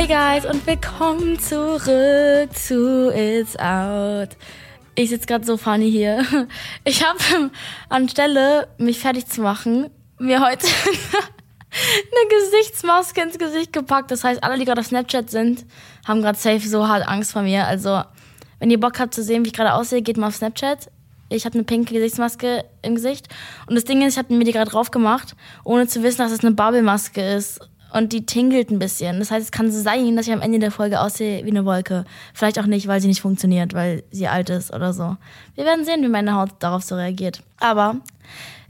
Hey guys und willkommen zurück zu It's Out. Ich sitze gerade so funny hier. Ich habe anstelle mich fertig zu machen, mir heute eine Gesichtsmaske ins Gesicht gepackt. Das heißt, alle, die gerade auf Snapchat sind, haben gerade safe so hart Angst vor mir. Also, wenn ihr Bock habt zu sehen, wie ich gerade aussehe, geht mal auf Snapchat. Ich habe eine pinke Gesichtsmaske im Gesicht. Und das Ding ist, ich habe mir die gerade drauf gemacht, ohne zu wissen, dass es eine Bubble-Maske ist. Und die tingelt ein bisschen. Das heißt, es kann sein, dass ich am Ende der Folge aussehe wie eine Wolke. Vielleicht auch nicht, weil sie nicht funktioniert, weil sie alt ist oder so. Wir werden sehen, wie meine Haut darauf so reagiert. Aber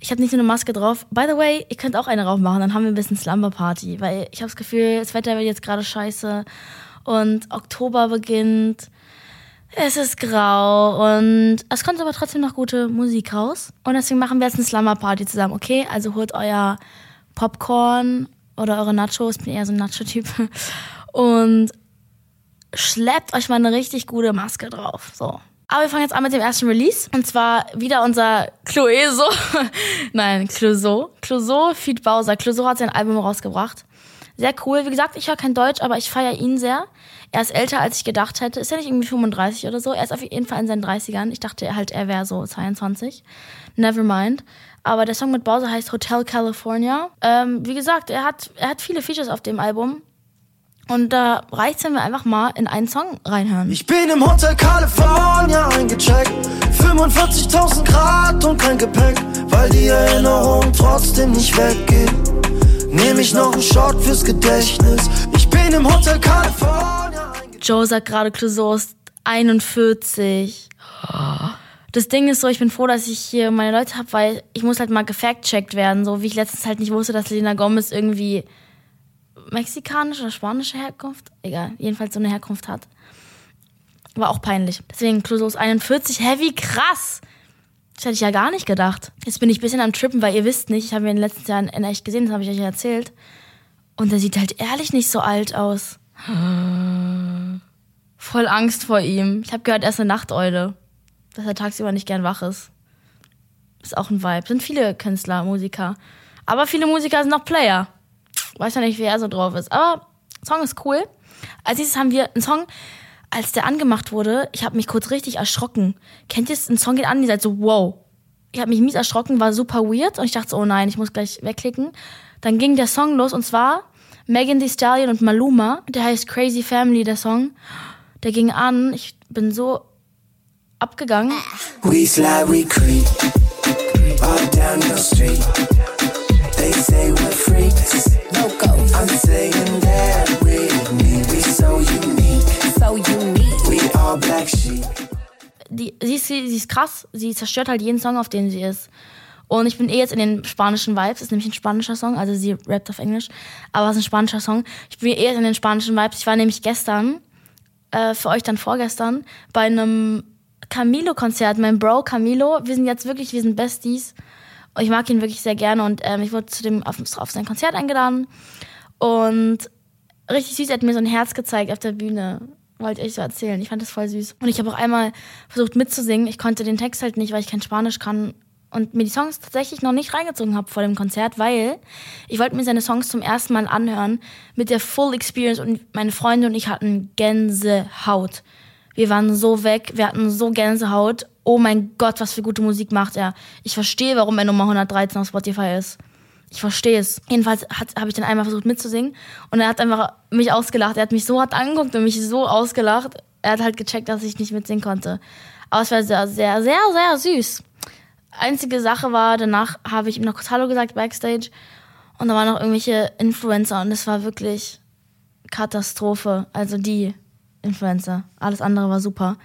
ich habe nicht nur eine Maske drauf. By the way, ihr könnt auch eine drauf machen, dann haben wir ein bisschen Slumber Party. Weil ich habe das Gefühl, das Wetter wird jetzt gerade scheiße. Und Oktober beginnt. Es ist grau und es kommt aber trotzdem noch gute Musik raus. Und deswegen machen wir jetzt eine Slumber Party zusammen, okay? Also holt euer Popcorn oder eure Nachos. Ich bin eher so ein Nacho-Typ. Und schleppt euch mal eine richtig gute Maske drauf. So. Aber wir fangen jetzt an mit dem ersten Release. Und zwar wieder unser Cloeso. Nein, Clouseau. Clouseau Feed Bowser. Clouseau hat sein Album rausgebracht. Sehr cool. Wie gesagt, ich höre kein Deutsch, aber ich feiere ihn sehr. Er ist älter, als ich gedacht hätte. Ist ja nicht irgendwie 35 oder so. Er ist auf jeden Fall in seinen 30ern. Ich dachte halt, er wäre so 22. Never mind. Aber der Song mit Bowser heißt Hotel California. Ähm, wie gesagt, er hat, er hat viele Features auf dem Album. Und da reicht's, wenn wir einfach mal in einen Song reinhören. Ich bin im Hotel California eingecheckt. 45.000 Grad und kein Gepäck, weil die Erinnerung trotzdem nicht weggeht. Nehme ich noch einen Shot fürs Gedächtnis. Ich bin im Hotel California. Joe sagt gerade, Clouseau ist 41. Das Ding ist so, ich bin froh, dass ich hier meine Leute habe, weil ich muss halt mal gefact-checkt werden, so wie ich letztens halt nicht wusste, dass Selena Gomez irgendwie mexikanische oder spanische Herkunft, egal, jedenfalls so eine Herkunft hat. War auch peinlich. Deswegen ist 41. Hä, wie krass! Das hätte ich ja gar nicht gedacht. Jetzt bin ich ein bisschen am Trippen, weil ihr wisst nicht, ich habe ihn in den letzten Jahren in echt gesehen, das habe ich euch ja erzählt. Und er sieht halt ehrlich nicht so alt aus. Voll Angst vor ihm. Ich habe gehört, er ist eine Nachteule. Dass er tagsüber nicht gern wach ist. Ist auch ein Vibe. Sind viele Künstler, Musiker. Aber viele Musiker sind auch Player. Weiß ja nicht, wie er so drauf ist. Aber Song ist cool. Als nächstes haben wir einen Song, als der angemacht wurde, ich habe mich kurz richtig erschrocken. Kennt ihr es? Ein Song geht an, ihr seid so, wow. Ich habe mich mies erschrocken, war super weird und ich dachte so, oh nein, ich muss gleich wegklicken. Dann ging der Song los und zwar Megan Thee Stallion und Maluma. Der heißt Crazy Family, der Song. Der ging an, ich bin so abgegangen. We slide, we creep. All down your street. They say we're freaks. Locos, I'm saying that with me. We so unique. so unique. We all black sheep. die, sie, ist, sie ist krass, sie zerstört halt jeden Song, auf dem sie ist. Und ich bin eh jetzt in den spanischen Vibes, ist nämlich ein spanischer Song, also sie rappt auf Englisch, aber es ist ein spanischer Song. Ich bin eh jetzt in den spanischen Vibes. Ich war nämlich gestern, äh, für euch dann vorgestern, bei einem Camilo-Konzert, mein Bro Camilo. Wir sind jetzt wirklich, wir sind Besties. Ich mag ihn wirklich sehr gerne und ähm, ich wurde zu dem auf, auf sein Konzert eingeladen. Und richtig süß, er hat mir so ein Herz gezeigt auf der Bühne. Wollte ich so erzählen. Ich fand das voll süß. Und ich habe auch einmal versucht mitzusingen. Ich konnte den Text halt nicht, weil ich kein Spanisch kann. Und mir die Songs tatsächlich noch nicht reingezogen habe vor dem Konzert, weil ich wollte mir seine Songs zum ersten Mal anhören mit der Full Experience und meine Freunde und ich hatten Gänsehaut. Wir waren so weg, wir hatten so Gänsehaut. Oh mein Gott, was für gute Musik macht er. Ich verstehe, warum er Nummer 113 auf Spotify ist. Ich verstehe es. Jedenfalls habe ich dann einmal versucht mitzusingen und er hat einfach mich ausgelacht. Er hat mich so hart angeguckt und mich so ausgelacht. Er hat halt gecheckt, dass ich nicht mitsingen konnte. Aber es war sehr, sehr, sehr, sehr süß. Einzige Sache war, danach habe ich ihm noch kurz Hallo gesagt backstage und da waren noch irgendwelche Influencer und es war wirklich Katastrophe. Also die Influencer. Alles andere war super.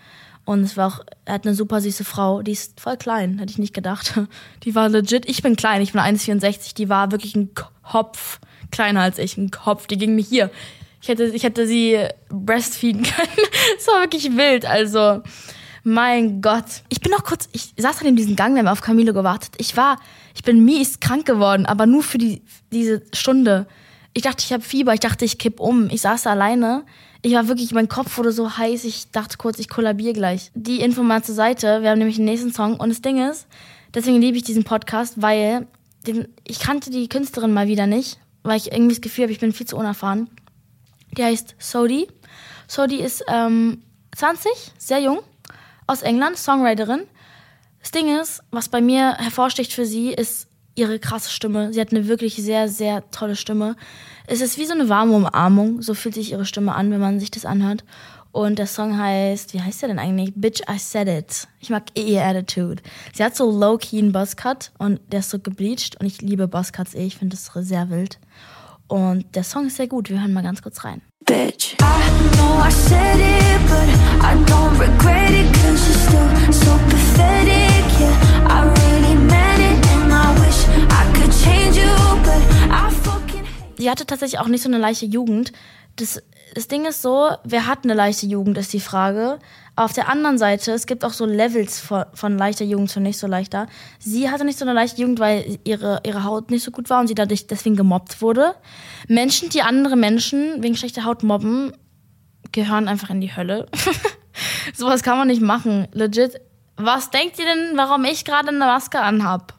Und es war auch, er hat eine super süße Frau, die ist voll klein, hätte ich nicht gedacht. Die war legit, ich bin klein, ich bin 1,64, die war wirklich ein Kopf kleiner als ich, ein Kopf, die ging mir hier. Ich hätte, ich hätte sie breastfeeden können. Es war wirklich wild, also mein Gott. Ich bin noch kurz, ich saß dann in diesem Gang, wir haben auf Camilo gewartet. Ich war, ich bin mies krank geworden, aber nur für die, diese Stunde. Ich dachte, ich habe Fieber, ich dachte, ich kipp um. Ich saß alleine. Ich war wirklich, mein Kopf wurde so heiß, ich dachte kurz, ich kollabiere gleich. Die Info mal zur Seite, wir haben nämlich den nächsten Song und das Ding ist, deswegen liebe ich diesen Podcast, weil den, ich kannte die Künstlerin mal wieder nicht, weil ich irgendwie das Gefühl habe, ich bin viel zu unerfahren. Die heißt Sodi. Sodi ist ähm, 20, sehr jung, aus England, Songwriterin. Das Ding ist, was bei mir hervorsticht für sie, ist ihre krasse Stimme. Sie hat eine wirklich sehr, sehr tolle Stimme. Es ist wie so eine warme Umarmung. So fühlt sich ihre Stimme an, wenn man sich das anhört. Und der Song heißt, wie heißt der denn eigentlich? Bitch, I Said It. Ich mag eh ihr Attitude. Sie hat so low-key einen Buzzcut und der ist so gebleached und ich liebe Buzzcuts eh. Ich finde das sehr wild. Und der Song ist sehr gut. Wir hören mal ganz kurz rein. Bitch. I know I said it, but I don't regret it. Cause you're still so pathetic. Yeah, I really Sie hatte tatsächlich auch nicht so eine leichte Jugend. Das, das Ding ist so, wer hat eine leichte Jugend, ist die Frage. Auf der anderen Seite, es gibt auch so Levels von, von leichter Jugend zu nicht so leichter. Sie hatte nicht so eine leichte Jugend, weil ihre, ihre Haut nicht so gut war und sie dadurch deswegen gemobbt wurde. Menschen, die andere Menschen wegen schlechter Haut mobben, gehören einfach in die Hölle. Sowas kann man nicht machen. Legit. Was denkt ihr denn, warum ich gerade eine Maske anhab?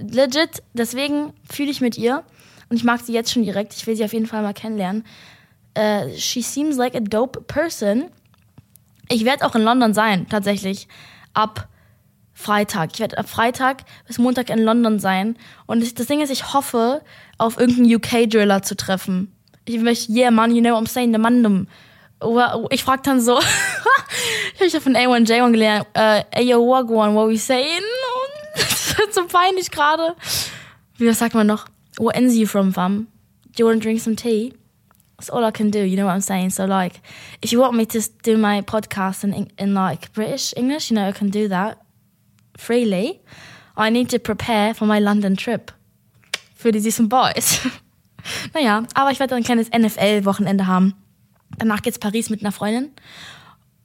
Legit, deswegen fühle ich mit ihr. Und ich mag sie jetzt schon direkt. Ich will sie auf jeden Fall mal kennenlernen. Äh, she seems like a dope person. Ich werde auch in London sein, tatsächlich. Ab Freitag. Ich werde ab Freitag bis Montag in London sein. Und das Ding ist, ich hoffe, auf irgendeinen UK-Driller zu treffen. Ich möchte, yeah, man, you know what I'm saying, the mandem. Ich frag dann so, ich habe von A1J1 gelernt, äh, ey, yo, wagwan, what we saying? Wird so peinlich gerade. Wie sagt man noch? Where are you from, fam? Do you want to drink some tea? That's all I can do, you know what I'm saying? So, like, if you want me to do my podcast in, in like British English, you know, I can do that freely. I need to prepare for my London trip. Für die süßen Boys. naja, aber ich werde ein kleines NFL-Wochenende haben. Danach geht's Paris mit einer Freundin.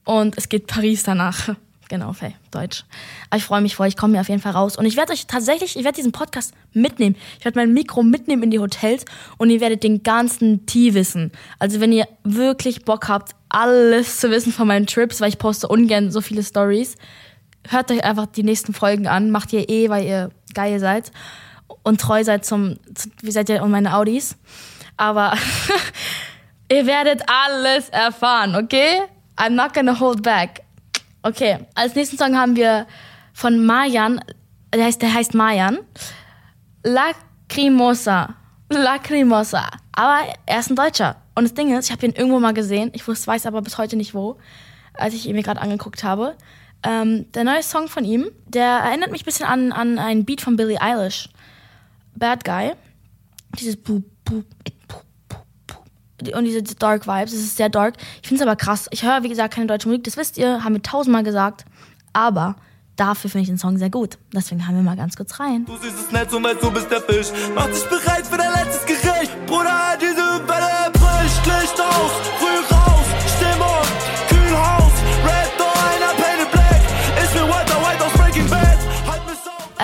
Und es geht Paris danach. Genau, Faye, Deutsch. Aber ich freue mich voll, ich komme hier auf jeden Fall raus. Und ich werde euch tatsächlich, ich werde diesen Podcast mitnehmen. Ich werde mein Mikro mitnehmen in die Hotels und ihr werdet den ganzen Tee wissen. Also wenn ihr wirklich Bock habt, alles zu wissen von meinen Trips, weil ich poste ungern so viele Stories, hört euch einfach die nächsten Folgen an. Macht ihr eh, weil ihr geil seid und treu seid zum, zu, wie seid ihr und meine Audis. Aber ihr werdet alles erfahren, okay? I'm not gonna hold back. Okay, als nächsten Song haben wir von Mayan, der heißt, der heißt Mayan, Lacrimosa. Lacrimosa. Aber er ist ein Deutscher. Und das Ding ist, ich habe ihn irgendwo mal gesehen, ich wusste, weiß aber bis heute nicht wo, als ich ihn mir gerade angeguckt habe. Ähm, der neue Song von ihm, der erinnert mich ein bisschen an, an einen Beat von Billie Eilish. Bad Guy. Dieses Boop, Boop. Und diese Dark Vibes, es ist sehr dark. Ich finde es aber krass. Ich höre, wie gesagt, keine deutsche Musik, das wisst ihr, haben wir tausendmal gesagt. Aber dafür finde ich den Song sehr gut. Deswegen haben wir mal ganz kurz rein. Du siehst es Netz und weißt, du bist der Fisch. Mach dich bereit für dein letztes Gericht.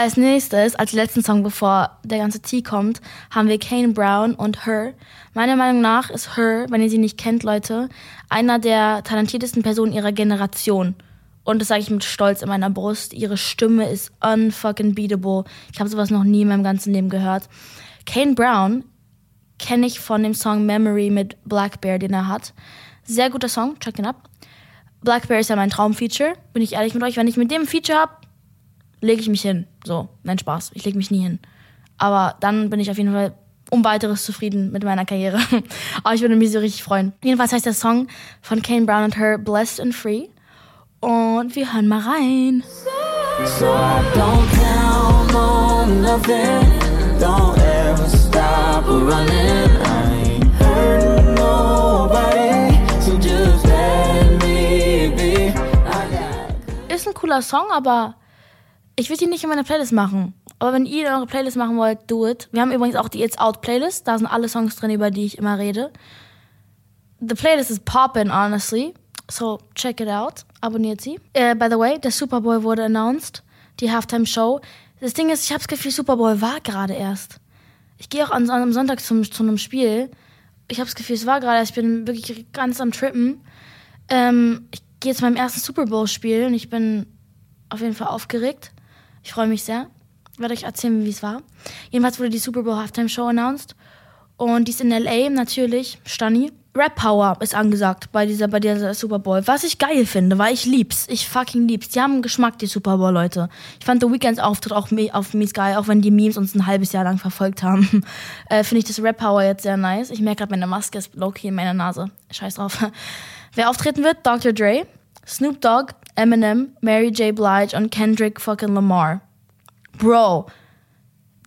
Als nächstes, als letzten Song, bevor der ganze Tee kommt, haben wir Kane Brown und Her. Meiner Meinung nach ist Her, wenn ihr sie nicht kennt, Leute, einer der talentiertesten Personen ihrer Generation. Und das sage ich mit Stolz in meiner Brust. Ihre Stimme ist unfucking beatable. Ich habe sowas noch nie in meinem ganzen Leben gehört. Kane Brown kenne ich von dem Song Memory mit Black Bear, den er hat. Sehr guter Song, check ihn ab. Black Bear ist ja mein Traumfeature, bin ich ehrlich mit euch. Wenn ich mit dem Feature hab, lege ich mich hin. So, nein, Spaß. Ich lege mich nie hin. Aber dann bin ich auf jeden Fall um weiteres zufrieden mit meiner Karriere. Aber ich würde mich so richtig freuen. Jedenfalls heißt der Song von Kane Brown und Her Blessed and Free. Und wir hören mal rein. So don't count on nothing. Don't ever stop running. I ain't hurting nobody. So just let me be. Ist ein cooler Song, aber ich würde ihn nicht in meine Playlist machen. Aber wenn ihr eure Playlist machen wollt, do it. Wir haben übrigens auch die It's Out Playlist. Da sind alle Songs drin, über die ich immer rede. The playlist is poppin', honestly. So check it out. Abonniert sie. Äh, by the way, der Super Bowl wurde announced. Die Halftime Show. Das Ding ist, ich habe das Gefühl, Super Bowl war gerade erst. Ich gehe auch an, an einem Sonntag zum, zu einem Spiel. Ich habe das Gefühl, es war gerade erst. Ich bin wirklich ganz am Trippen. Ähm, ich gehe zu meinem ersten Super Bowl-Spiel und ich bin auf jeden Fall aufgeregt. Ich freue mich sehr. Ich werde euch erzählen, wie es war. Jedenfalls wurde die Super Bowl Halftime Show announced. Und die ist in L.A. natürlich, Stani. Rap Power ist angesagt bei dieser, bei dieser Super Bowl. Was ich geil finde, weil ich lieb's. Ich fucking lieb's. Die haben einen Geschmack, die Super Bowl Leute. Ich fand The Weeknds Auftritt auch auf Mies geil, auch wenn die Memes uns ein halbes Jahr lang verfolgt haben. äh, finde ich das Rap Power jetzt sehr nice. Ich merke gerade, meine Maske ist low-key in meiner Nase. Scheiß drauf. Wer auftreten wird? Dr. Dre, Snoop Dogg, Eminem, Mary J. Blige und Kendrick fucking Lamar. Bro,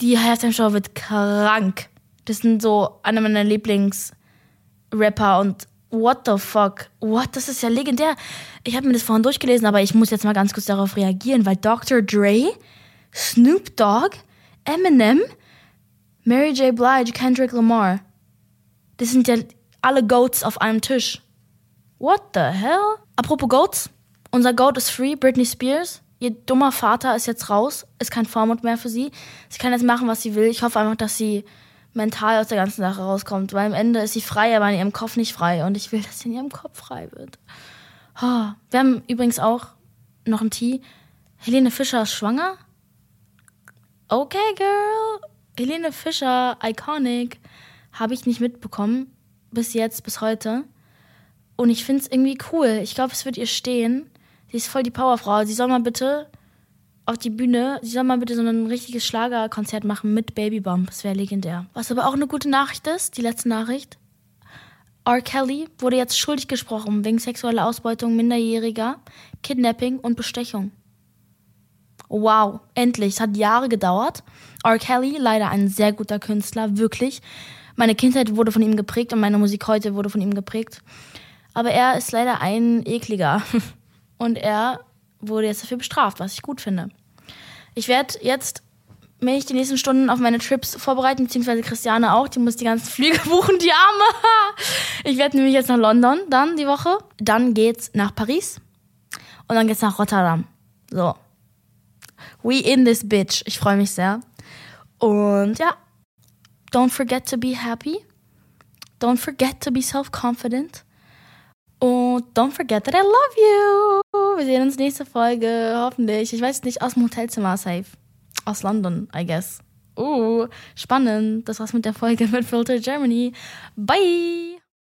die Halftime-Show wird krank. Das sind so einer meiner Lieblings-Rapper und what the fuck? What? Das ist ja legendär. Ich habe mir das vorhin durchgelesen, aber ich muss jetzt mal ganz kurz darauf reagieren, weil Dr. Dre, Snoop Dogg, Eminem, Mary J. Blige, Kendrick Lamar. Das sind ja alle Goats auf einem Tisch. What the hell? Apropos Goats. Unser Goat ist free, Britney Spears. Ihr dummer Vater ist jetzt raus, ist kein Vormund mehr für sie. Sie kann jetzt machen, was sie will. Ich hoffe einfach, dass sie mental aus der ganzen Sache rauskommt, weil am Ende ist sie frei, aber in ihrem Kopf nicht frei. Und ich will, dass sie in ihrem Kopf frei wird. Oh. Wir haben übrigens auch noch ein Tee. Helene Fischer ist schwanger? Okay, girl. Helene Fischer, iconic. Habe ich nicht mitbekommen. Bis jetzt, bis heute. Und ich finde es irgendwie cool. Ich glaube, es wird ihr stehen. Sie ist voll die Powerfrau. Sie soll mal bitte auf die Bühne, sie soll mal bitte so ein richtiges Schlagerkonzert machen mit Babybomb. Das wäre legendär. Was aber auch eine gute Nachricht ist, die letzte Nachricht. R. Kelly wurde jetzt schuldig gesprochen wegen sexueller Ausbeutung Minderjähriger, Kidnapping und Bestechung. Wow, endlich. Es hat Jahre gedauert. R. Kelly, leider ein sehr guter Künstler, wirklich. Meine Kindheit wurde von ihm geprägt und meine Musik heute wurde von ihm geprägt. Aber er ist leider ein ekliger. Und er wurde jetzt dafür bestraft, was ich gut finde. Ich werde jetzt mich die nächsten Stunden auf meine Trips vorbereiten, beziehungsweise Christiane auch. Die muss die ganzen Flüge buchen, die Arme. Ich werde nämlich jetzt nach London dann die Woche. Dann geht's nach Paris. Und dann geht's nach Rotterdam. So. We in this bitch. Ich freue mich sehr. Und ja, don't forget to be happy. Don't forget to be self-confident. Don't forget that I love you. Wir sehen uns nächste Folge, hoffentlich. Ich weiß nicht, aus dem Hotelzimmer safe. Aus London, I guess. Uh, spannend. Das war's mit der Folge mit Filter Germany. Bye.